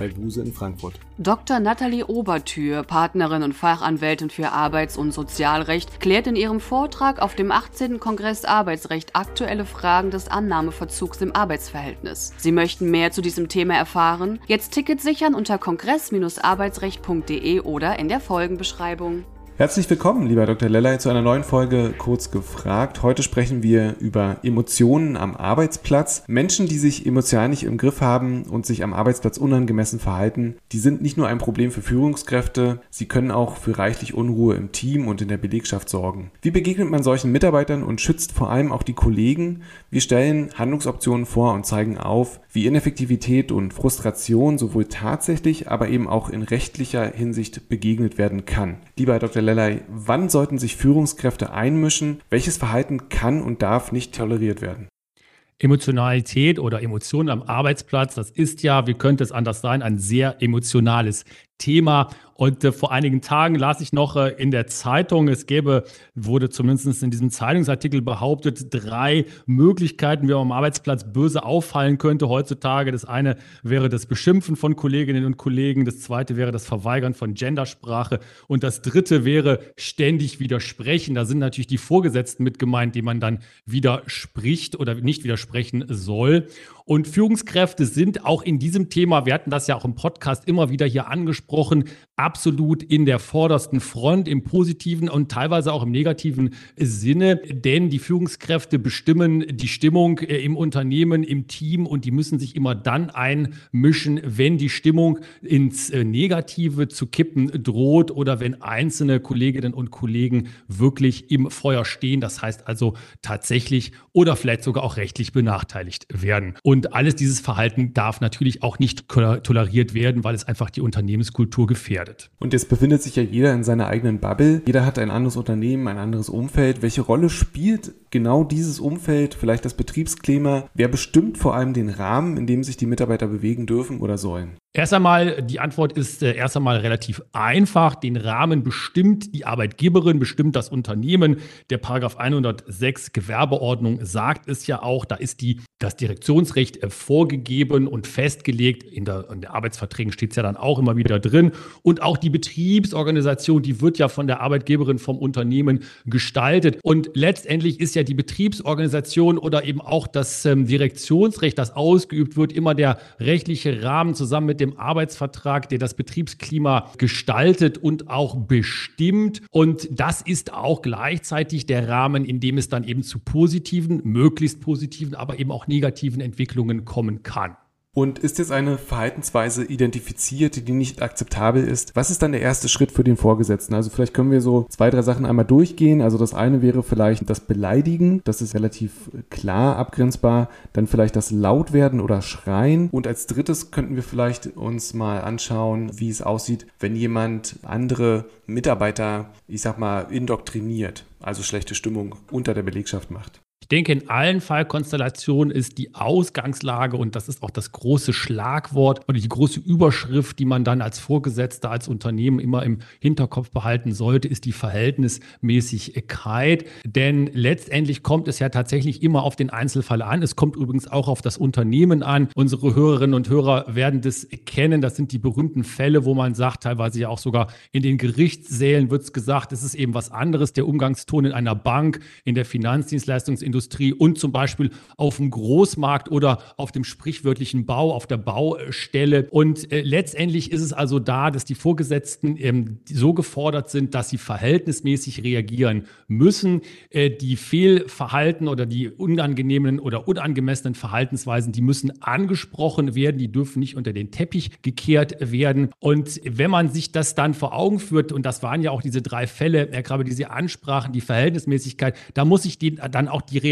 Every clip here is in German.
bei in Frankfurt. Dr. Nathalie Obertür, Partnerin und Fachanwältin für Arbeits- und Sozialrecht, klärt in ihrem Vortrag auf dem 18. Kongress Arbeitsrecht aktuelle Fragen des Annahmeverzugs im Arbeitsverhältnis. Sie möchten mehr zu diesem Thema erfahren? Jetzt Ticket sichern unter kongress-arbeitsrecht.de oder in der Folgenbeschreibung. Herzlich willkommen, lieber Dr. Lellay, zu einer neuen Folge Kurz gefragt. Heute sprechen wir über Emotionen am Arbeitsplatz. Menschen, die sich emotional nicht im Griff haben und sich am Arbeitsplatz unangemessen verhalten, die sind nicht nur ein Problem für Führungskräfte, sie können auch für reichlich Unruhe im Team und in der Belegschaft sorgen. Wie begegnet man solchen Mitarbeitern und schützt vor allem auch die Kollegen? Wir stellen Handlungsoptionen vor und zeigen auf, wie Ineffektivität und Frustration sowohl tatsächlich, aber eben auch in rechtlicher Hinsicht begegnet werden kann. Lieber Dr. Lellay, wann sollten sich Führungskräfte einmischen? Welches Verhalten kann und darf nicht toleriert werden? Emotionalität oder Emotionen am Arbeitsplatz, das ist ja, wie könnte es anders sein, ein sehr emotionales Thema. Und äh, vor einigen Tagen las ich noch äh, in der Zeitung, es gäbe, wurde zumindest in diesem Zeitungsartikel behauptet, drei Möglichkeiten, wie man am Arbeitsplatz böse auffallen könnte heutzutage. Das eine wäre das Beschimpfen von Kolleginnen und Kollegen, das zweite wäre das Verweigern von Gendersprache und das dritte wäre ständig widersprechen. Da sind natürlich die Vorgesetzten mit gemeint, die man dann widerspricht oder nicht widersprechen soll. Und Führungskräfte sind auch in diesem Thema, wir hatten das ja auch im Podcast immer wieder hier angesprochen, absolut in der vordersten Front im positiven und teilweise auch im negativen Sinne, denn die Führungskräfte bestimmen die Stimmung äh, im Unternehmen, im Team und die müssen sich immer dann einmischen, wenn die Stimmung ins äh, Negative zu kippen droht oder wenn einzelne Kolleginnen und Kollegen wirklich im Feuer stehen. Das heißt also tatsächlich oder vielleicht sogar auch rechtlich benachteiligt werden. Und alles dieses Verhalten darf natürlich auch nicht toleriert werden, weil es einfach die Unternehmenskultur gefährdet. Und jetzt befindet sich ja jeder in seiner eigenen Bubble. Jeder hat ein anderes Unternehmen, ein anderes Umfeld. Welche Rolle spielt genau dieses Umfeld, vielleicht das Betriebsklima? Wer bestimmt vor allem den Rahmen, in dem sich die Mitarbeiter bewegen dürfen oder sollen? Erst einmal, die Antwort ist äh, erst einmal relativ einfach. Den Rahmen bestimmt die Arbeitgeberin, bestimmt das Unternehmen. Der Paragraph 106 Gewerbeordnung sagt es ja auch, da ist die, das Direktionsrecht äh, vorgegeben und festgelegt. In der, in der Arbeitsverträgen steht es ja dann auch immer wieder drin. Und auch die Betriebsorganisation, die wird ja von der Arbeitgeberin vom Unternehmen gestaltet. Und letztendlich ist ja die Betriebsorganisation oder eben auch das ähm, Direktionsrecht, das ausgeübt wird, immer der rechtliche Rahmen zusammen mit dem Arbeitsvertrag, der das Betriebsklima gestaltet und auch bestimmt. Und das ist auch gleichzeitig der Rahmen, in dem es dann eben zu positiven, möglichst positiven, aber eben auch negativen Entwicklungen kommen kann. Und ist jetzt eine Verhaltensweise identifiziert, die nicht akzeptabel ist? Was ist dann der erste Schritt für den Vorgesetzten? Also vielleicht können wir so zwei, drei Sachen einmal durchgehen. Also das eine wäre vielleicht das Beleidigen. Das ist relativ klar abgrenzbar. Dann vielleicht das Lautwerden oder Schreien. Und als drittes könnten wir vielleicht uns mal anschauen, wie es aussieht, wenn jemand andere Mitarbeiter, ich sag mal, indoktriniert, also schlechte Stimmung unter der Belegschaft macht. Denke, in allen Fallkonstellationen ist die Ausgangslage und das ist auch das große Schlagwort oder die große Überschrift, die man dann als Vorgesetzter, als Unternehmen immer im Hinterkopf behalten sollte, ist die Verhältnismäßigkeit. Denn letztendlich kommt es ja tatsächlich immer auf den Einzelfall an. Es kommt übrigens auch auf das Unternehmen an. Unsere Hörerinnen und Hörer werden das kennen. Das sind die berühmten Fälle, wo man sagt, teilweise ja auch sogar in den Gerichtssälen wird es gesagt, es ist eben was anderes. Der Umgangston in einer Bank, in der Finanzdienstleistungsindustrie Industrie und zum Beispiel auf dem Großmarkt oder auf dem sprichwörtlichen Bau, auf der Baustelle. Und äh, letztendlich ist es also da, dass die Vorgesetzten ähm, so gefordert sind, dass sie verhältnismäßig reagieren müssen. Äh, die Fehlverhalten oder die unangenehmen oder unangemessenen Verhaltensweisen, die müssen angesprochen werden, die dürfen nicht unter den Teppich gekehrt werden. Und wenn man sich das dann vor Augen führt, und das waren ja auch diese drei Fälle, Herr Krabbe, die Sie ansprachen, die Verhältnismäßigkeit, da muss ich die, dann auch die Reaktion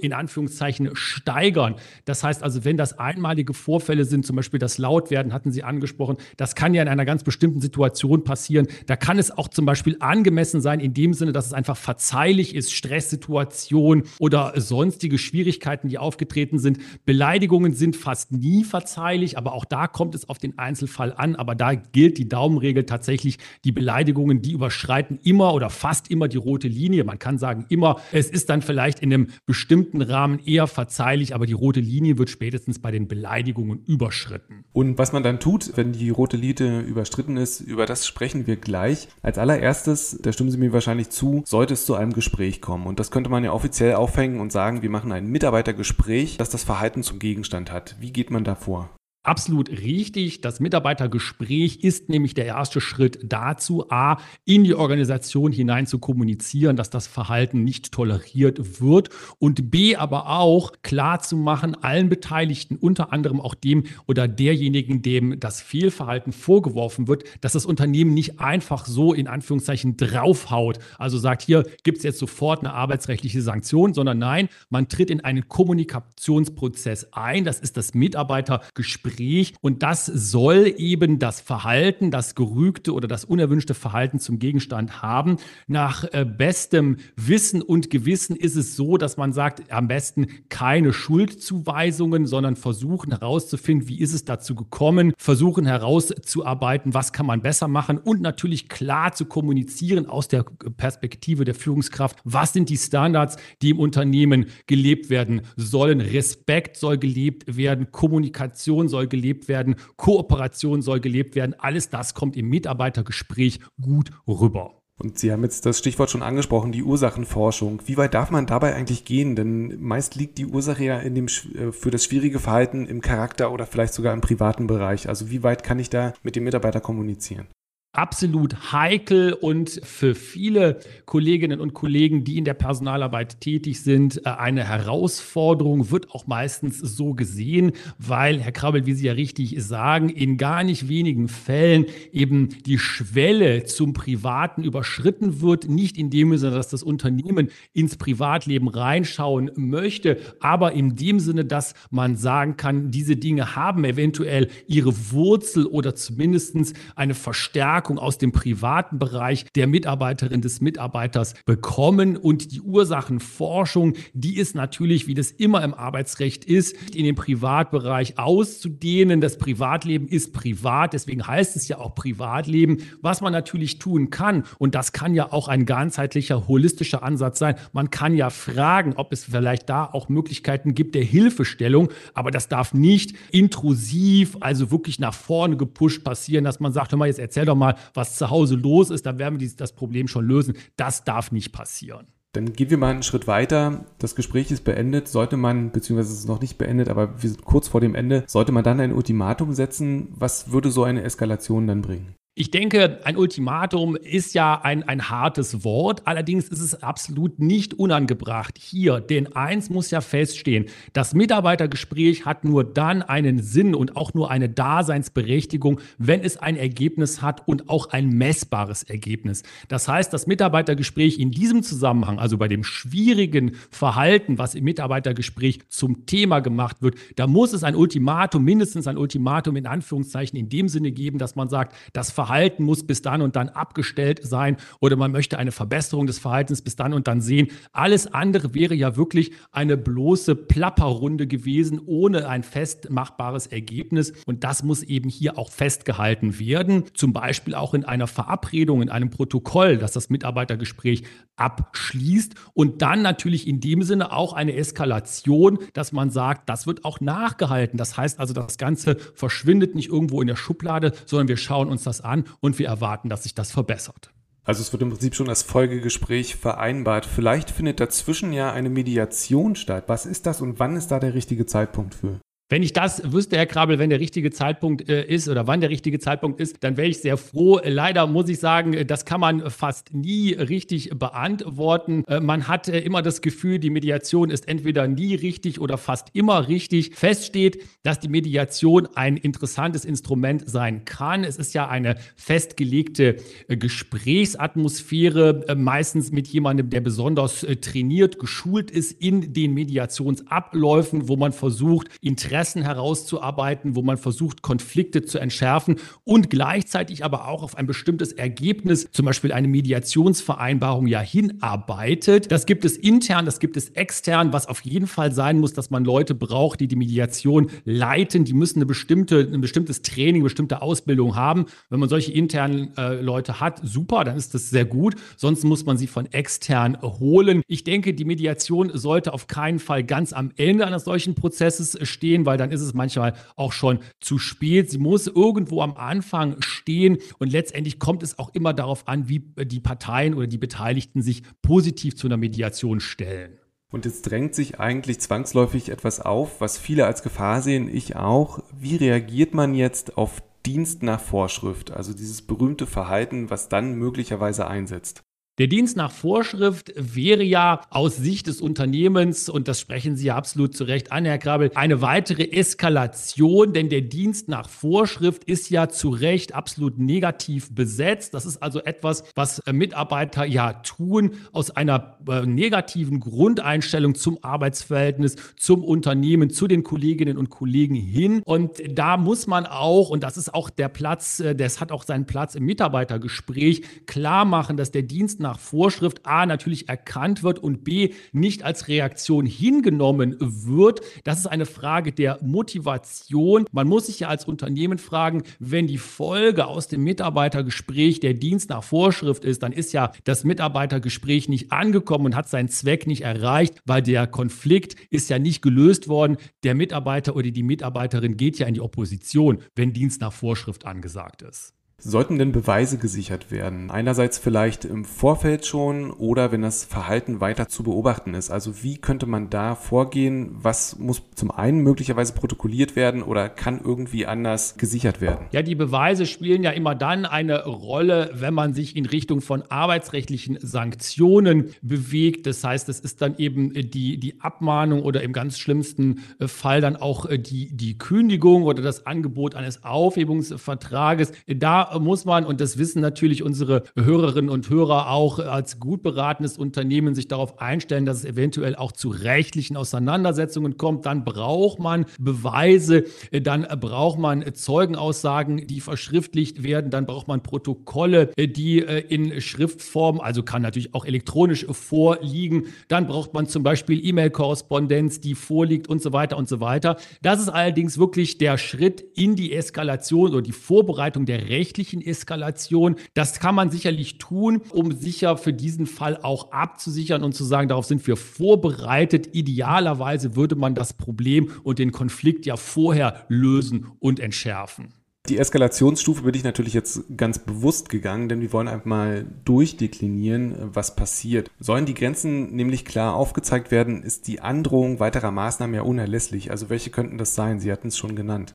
in Anführungszeichen steigern. Das heißt also, wenn das einmalige Vorfälle sind, zum Beispiel das Lautwerden, hatten Sie angesprochen, das kann ja in einer ganz bestimmten Situation passieren. Da kann es auch zum Beispiel angemessen sein, in dem Sinne, dass es einfach verzeihlich ist, Stresssituation oder sonstige Schwierigkeiten, die aufgetreten sind. Beleidigungen sind fast nie verzeihlich, aber auch da kommt es auf den Einzelfall an. Aber da gilt die Daumenregel tatsächlich, die Beleidigungen, die überschreiten immer oder fast immer die rote Linie. Man kann sagen immer, es ist dann vielleicht in einem bestimmten Rahmen eher verzeihlich, aber die rote Linie wird spätestens bei den Beleidigungen überschritten. Und was man dann tut, wenn die rote Linie überstritten ist, über das sprechen wir gleich. Als allererstes, da stimmen Sie mir wahrscheinlich zu, sollte es zu einem Gespräch kommen. Und das könnte man ja offiziell aufhängen und sagen, wir machen ein Mitarbeitergespräch, das das Verhalten zum Gegenstand hat. Wie geht man da vor? Absolut richtig. Das Mitarbeitergespräch ist nämlich der erste Schritt dazu, a, in die Organisation hinein zu kommunizieren, dass das Verhalten nicht toleriert wird und b, aber auch klar zu machen, allen Beteiligten, unter anderem auch dem oder derjenigen, dem das Fehlverhalten vorgeworfen wird, dass das Unternehmen nicht einfach so in Anführungszeichen draufhaut, also sagt, hier gibt es jetzt sofort eine arbeitsrechtliche Sanktion, sondern nein, man tritt in einen Kommunikationsprozess ein. Das ist das Mitarbeitergespräch Gespräch. Und das soll eben das Verhalten, das gerügte oder das unerwünschte Verhalten zum Gegenstand haben. Nach äh, bestem Wissen und Gewissen ist es so, dass man sagt, am besten keine Schuldzuweisungen, sondern versuchen herauszufinden, wie ist es dazu gekommen, versuchen herauszuarbeiten, was kann man besser machen und natürlich klar zu kommunizieren aus der Perspektive der Führungskraft, was sind die Standards, die im Unternehmen gelebt werden sollen. Respekt soll gelebt werden, Kommunikation soll soll gelebt werden, Kooperation soll gelebt werden. Alles das kommt im Mitarbeitergespräch gut rüber. Und Sie haben jetzt das Stichwort schon angesprochen, die Ursachenforschung. Wie weit darf man dabei eigentlich gehen? Denn meist liegt die Ursache ja in dem, äh, für das schwierige Verhalten im Charakter oder vielleicht sogar im privaten Bereich. Also wie weit kann ich da mit dem Mitarbeiter kommunizieren? Absolut heikel und für viele Kolleginnen und Kollegen, die in der Personalarbeit tätig sind, äh, eine Herausforderung, wird auch meistens so gesehen, weil, Herr Krabbel, wie Sie ja richtig sagen, in gar nicht wenigen Fällen eben die Schwelle zum Privaten überschritten wird, nicht in dem Sinne, dass das Unternehmen ins Privatleben reinschauen möchte, aber in dem Sinne, dass man sagen kann, diese Dinge haben eventuell ihre Wurzel oder zumindest eine Verstärkung Verstärkung aus dem privaten Bereich der Mitarbeiterin des Mitarbeiters bekommen. Und die Ursachenforschung, die ist natürlich, wie das immer im Arbeitsrecht ist, in den Privatbereich auszudehnen. Das Privatleben ist privat, deswegen heißt es ja auch Privatleben. Was man natürlich tun kann, und das kann ja auch ein ganzheitlicher, holistischer Ansatz sein, man kann ja fragen, ob es vielleicht da auch Möglichkeiten gibt der Hilfestellung, aber das darf nicht intrusiv, also wirklich nach vorne gepusht passieren, dass man sagt, hör mal, jetzt erzähl doch mal, mal, was zu Hause los ist, dann werden wir das Problem schon lösen. Das darf nicht passieren. Dann gehen wir mal einen Schritt weiter. Das Gespräch ist beendet. Sollte man, beziehungsweise es ist noch nicht beendet, aber wir sind kurz vor dem Ende, sollte man dann ein Ultimatum setzen? Was würde so eine Eskalation dann bringen? Ich denke, ein Ultimatum ist ja ein, ein hartes Wort, allerdings ist es absolut nicht unangebracht. Hier, denn eins muss ja feststehen, das Mitarbeitergespräch hat nur dann einen Sinn und auch nur eine Daseinsberechtigung, wenn es ein Ergebnis hat und auch ein messbares Ergebnis. Das heißt, das Mitarbeitergespräch in diesem Zusammenhang, also bei dem schwierigen Verhalten, was im Mitarbeitergespräch zum Thema gemacht wird, da muss es ein Ultimatum, mindestens ein Ultimatum in Anführungszeichen in dem Sinne geben, dass man sagt, das Verhalten muss bis dann und dann abgestellt sein oder man möchte eine Verbesserung des Verhaltens bis dann und dann sehen. Alles andere wäre ja wirklich eine bloße Plapperrunde gewesen, ohne ein festmachbares Ergebnis. Und das muss eben hier auch festgehalten werden. Zum Beispiel auch in einer Verabredung, in einem Protokoll, das das Mitarbeitergespräch abschließt. Und dann natürlich in dem Sinne auch eine Eskalation, dass man sagt, das wird auch nachgehalten. Das heißt also, das Ganze verschwindet nicht irgendwo in der Schublade, sondern wir schauen uns das an an und wir erwarten, dass sich das verbessert. Also es wird im Prinzip schon als Folgegespräch vereinbart. Vielleicht findet dazwischen ja eine Mediation statt. Was ist das und wann ist da der richtige Zeitpunkt für? Wenn ich das wüsste, Herr Krabel, wenn der richtige Zeitpunkt äh, ist oder wann der richtige Zeitpunkt ist, dann wäre ich sehr froh. Leider muss ich sagen, äh, das kann man fast nie richtig beantworten. Äh, man hat äh, immer das Gefühl, die Mediation ist entweder nie richtig oder fast immer richtig. Fest steht, dass die Mediation ein interessantes Instrument sein kann. Es ist ja eine festgelegte äh, Gesprächsatmosphäre, äh, meistens mit jemandem, der besonders trainiert, geschult ist in den Mediationsabläufen, wo man versucht, Interessen Interessen herauszuarbeiten, wo man versucht, Konflikte zu entschärfen und gleichzeitig aber auch auf ein bestimmtes Ergebnis, zum Beispiel eine Mediationsvereinbarung, ja hinarbeitet. Das gibt es intern, das gibt es extern. Was auf jeden Fall sein muss, dass man Leute braucht, die die Mediation leiten. Die müssen eine bestimmte, ein bestimmtes Training, bestimmte Ausbildung haben. Wenn man solche internen äh, Leute hat, super, dann ist das sehr gut. Sonst muss man sie von extern holen. Ich denke, die Mediation sollte auf keinen Fall ganz am Ende eines solchen Prozesses stehen, weil dann ist es manchmal auch schon zu spät. Sie muss irgendwo am Anfang stehen und letztendlich kommt es auch immer darauf an, wie die Parteien oder die Beteiligten sich positiv zu einer Mediation stellen. Und jetzt drängt sich eigentlich zwangsläufig etwas auf, was viele als Gefahr sehen, ich auch. Wie reagiert man jetzt auf Dienst nach Vorschrift, also dieses berühmte Verhalten, was dann möglicherweise einsetzt? Der Dienst nach Vorschrift wäre ja aus Sicht des Unternehmens, und das sprechen Sie ja absolut zu Recht an, Herr Krabel, eine weitere Eskalation, denn der Dienst nach Vorschrift ist ja zu Recht absolut negativ besetzt. Das ist also etwas, was Mitarbeiter ja tun aus einer äh, negativen Grundeinstellung zum Arbeitsverhältnis, zum Unternehmen, zu den Kolleginnen und Kollegen hin. Und da muss man auch, und das ist auch der Platz, äh, das hat auch seinen Platz im Mitarbeitergespräch, klar machen, dass der Dienst nach nach Vorschrift A natürlich erkannt wird und B nicht als Reaktion hingenommen wird. Das ist eine Frage der Motivation. Man muss sich ja als Unternehmen fragen, wenn die Folge aus dem Mitarbeitergespräch der Dienst nach Vorschrift ist, dann ist ja das Mitarbeitergespräch nicht angekommen und hat seinen Zweck nicht erreicht, weil der Konflikt ist ja nicht gelöst worden. Der Mitarbeiter oder die Mitarbeiterin geht ja in die Opposition, wenn Dienst nach Vorschrift angesagt ist. Sollten denn Beweise gesichert werden? Einerseits vielleicht im Vorfeld schon oder wenn das Verhalten weiter zu beobachten ist. Also wie könnte man da vorgehen? Was muss zum einen möglicherweise protokolliert werden oder kann irgendwie anders gesichert werden? Ja, die Beweise spielen ja immer dann eine Rolle, wenn man sich in Richtung von arbeitsrechtlichen Sanktionen bewegt. Das heißt, es ist dann eben die, die Abmahnung oder im ganz schlimmsten Fall dann auch die, die Kündigung oder das Angebot eines Aufhebungsvertrages. Da muss man, und das wissen natürlich unsere Hörerinnen und Hörer auch als gut beratenes Unternehmen, sich darauf einstellen, dass es eventuell auch zu rechtlichen Auseinandersetzungen kommt. Dann braucht man Beweise, dann braucht man Zeugenaussagen, die verschriftlicht werden, dann braucht man Protokolle, die äh, in Schriftform, also kann natürlich auch elektronisch vorliegen. Dann braucht man zum Beispiel E-Mail-Korrespondenz, die vorliegt und so weiter und so weiter. Das ist allerdings wirklich der Schritt in die Eskalation oder die Vorbereitung der rechtlichen menschlichen Eskalation. Das kann man sicherlich tun, um sicher für diesen Fall auch abzusichern und zu sagen, darauf sind wir vorbereitet. Idealerweise würde man das Problem und den Konflikt ja vorher lösen und entschärfen. Die Eskalationsstufe bin ich natürlich jetzt ganz bewusst gegangen, denn wir wollen einfach mal durchdeklinieren, was passiert. Sollen die Grenzen nämlich klar aufgezeigt werden, ist die Androhung weiterer Maßnahmen ja unerlässlich. Also welche könnten das sein? Sie hatten es schon genannt.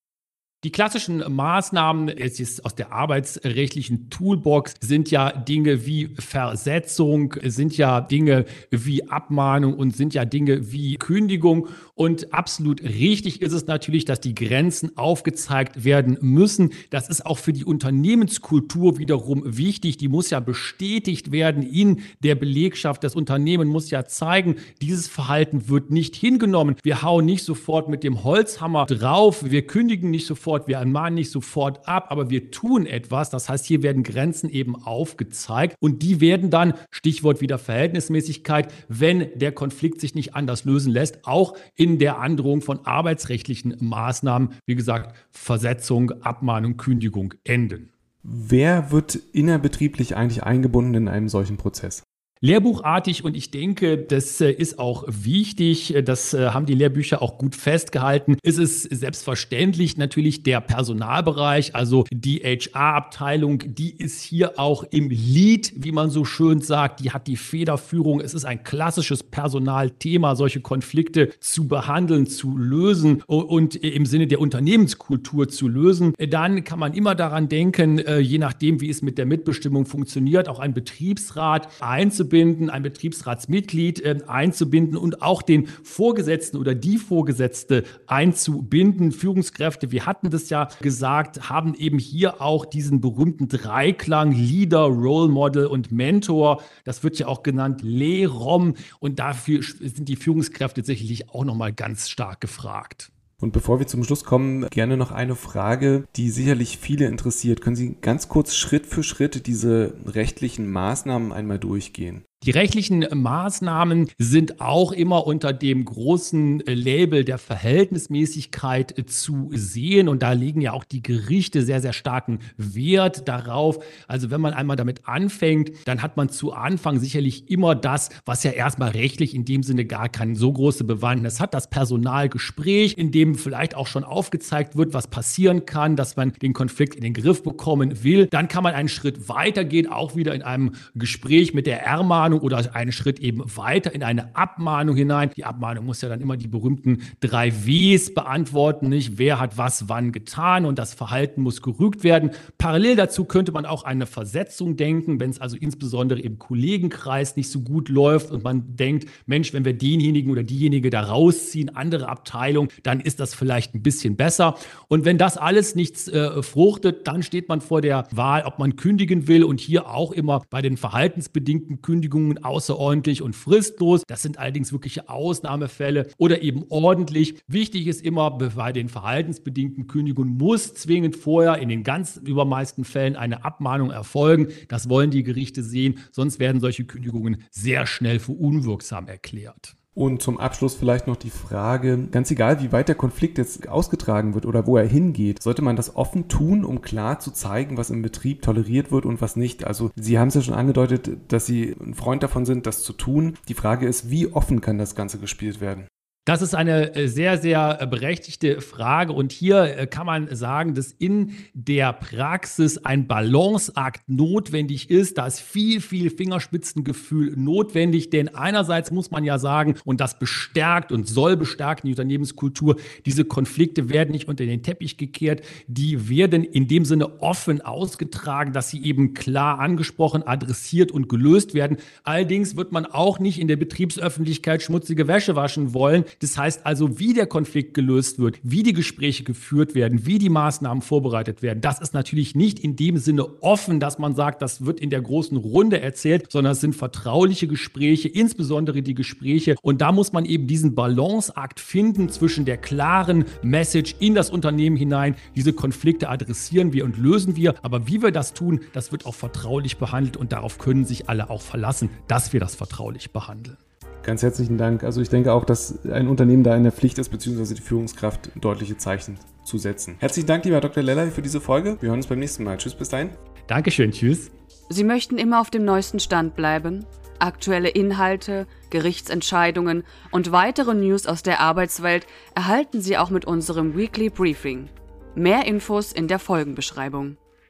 Die klassischen Maßnahmen es ist aus der arbeitsrechtlichen Toolbox sind ja Dinge wie Versetzung, sind ja Dinge wie Abmahnung und sind ja Dinge wie Kündigung. Und absolut richtig ist es natürlich, dass die Grenzen aufgezeigt werden müssen. Das ist auch für die Unternehmenskultur wiederum wichtig. Die muss ja bestätigt werden in der Belegschaft. Das Unternehmen muss ja zeigen, dieses Verhalten wird nicht hingenommen. Wir hauen nicht sofort mit dem Holzhammer drauf. Wir kündigen nicht sofort wir ermahnen nicht sofort ab, aber wir tun etwas. Das heißt, hier werden Grenzen eben aufgezeigt und die werden dann, Stichwort wieder Verhältnismäßigkeit, wenn der Konflikt sich nicht anders lösen lässt, auch in der Androhung von arbeitsrechtlichen Maßnahmen, wie gesagt, Versetzung, Abmahnung, Kündigung enden. Wer wird innerbetrieblich eigentlich eingebunden in einem solchen Prozess? Lehrbuchartig und ich denke, das äh, ist auch wichtig. Das äh, haben die Lehrbücher auch gut festgehalten. Es ist selbstverständlich natürlich der Personalbereich, also die HR-Abteilung, die ist hier auch im Lead, wie man so schön sagt. Die hat die Federführung. Es ist ein klassisches Personalthema, solche Konflikte zu behandeln, zu lösen und im Sinne der Unternehmenskultur zu lösen. Dann kann man immer daran denken, äh, je nachdem, wie es mit der Mitbestimmung funktioniert, auch ein Betriebsrat einzubinden einzubinden, ein Betriebsratsmitglied äh, einzubinden und auch den Vorgesetzten oder die Vorgesetzte einzubinden. Führungskräfte, wir hatten das ja gesagt, haben eben hier auch diesen berühmten Dreiklang Leader, Role Model und Mentor. Das wird ja auch genannt LEROM und dafür sind die Führungskräfte sicherlich auch nochmal ganz stark gefragt. Und bevor wir zum Schluss kommen, gerne noch eine Frage, die sicherlich viele interessiert. Können Sie ganz kurz Schritt für Schritt diese rechtlichen Maßnahmen einmal durchgehen? Die rechtlichen Maßnahmen sind auch immer unter dem großen Label der Verhältnismäßigkeit zu sehen. Und da legen ja auch die Gerichte sehr, sehr starken Wert darauf. Also wenn man einmal damit anfängt, dann hat man zu Anfang sicherlich immer das, was ja erstmal rechtlich in dem Sinne gar keine so große Bewandtnis hat. Das Personalgespräch, in dem vielleicht auch schon aufgezeigt wird, was passieren kann, dass man den Konflikt in den Griff bekommen will. Dann kann man einen Schritt weitergehen, auch wieder in einem Gespräch mit der Ermahnung Abmahnung oder einen Schritt eben weiter in eine Abmahnung hinein. Die Abmahnung muss ja dann immer die berühmten drei Ws beantworten, nicht? Wer hat was wann getan und das Verhalten muss gerügt werden. Parallel dazu könnte man auch eine Versetzung denken, wenn es also insbesondere im Kollegenkreis nicht so gut läuft und man denkt, Mensch, wenn wir denjenigen oder diejenige da rausziehen, andere Abteilung, dann ist das vielleicht ein bisschen besser. Und wenn das alles nichts äh, fruchtet, dann steht man vor der Wahl, ob man kündigen will und hier auch immer bei den verhaltensbedingten Kündigungen Kündigungen außerordentlich und fristlos. Das sind allerdings wirkliche Ausnahmefälle oder eben ordentlich. Wichtig ist immer, bei den verhaltensbedingten Kündigungen muss zwingend vorher in den ganz übermeisten Fällen eine Abmahnung erfolgen. Das wollen die Gerichte sehen, sonst werden solche Kündigungen sehr schnell für unwirksam erklärt. Und zum Abschluss vielleicht noch die Frage, ganz egal, wie weit der Konflikt jetzt ausgetragen wird oder wo er hingeht, sollte man das offen tun, um klar zu zeigen, was im Betrieb toleriert wird und was nicht. Also Sie haben es ja schon angedeutet, dass Sie ein Freund davon sind, das zu tun. Die Frage ist, wie offen kann das Ganze gespielt werden? Das ist eine äh, sehr, sehr äh, berechtigte Frage. Und hier äh, kann man sagen, dass in der Praxis ein Balanceakt notwendig ist. Da ist viel, viel Fingerspitzengefühl notwendig. Denn einerseits muss man ja sagen, und das bestärkt und soll bestärken die Unternehmenskultur, diese Konflikte werden nicht unter den Teppich gekehrt. Die werden in dem Sinne offen ausgetragen, dass sie eben klar angesprochen, adressiert und gelöst werden. Allerdings wird man auch nicht in der Betriebsöffentlichkeit schmutzige Wäsche waschen wollen. Das heißt also, wie der Konflikt gelöst wird, wie die Gespräche geführt werden, wie die Maßnahmen vorbereitet werden, das ist natürlich nicht in dem Sinne offen, dass man sagt, das wird in der großen Runde erzählt, sondern es sind vertrauliche Gespräche, insbesondere die Gespräche. Und da muss man eben diesen Balanceakt finden zwischen der klaren Message in das Unternehmen hinein. Diese Konflikte adressieren wir und lösen wir. Aber wie wir das tun, das wird auch vertraulich behandelt und darauf können sich alle auch verlassen, dass wir das vertraulich behandeln. Ganz herzlichen Dank. Also ich denke auch, dass ein Unternehmen da in der Pflicht ist, beziehungsweise die Führungskraft deutliche Zeichen zu setzen. Herzlichen Dank, lieber Dr. Lellay, für diese Folge. Wir hören uns beim nächsten Mal. Tschüss, bis dahin. Dankeschön, tschüss. Sie möchten immer auf dem neuesten Stand bleiben? Aktuelle Inhalte, Gerichtsentscheidungen und weitere News aus der Arbeitswelt erhalten Sie auch mit unserem Weekly Briefing. Mehr Infos in der Folgenbeschreibung.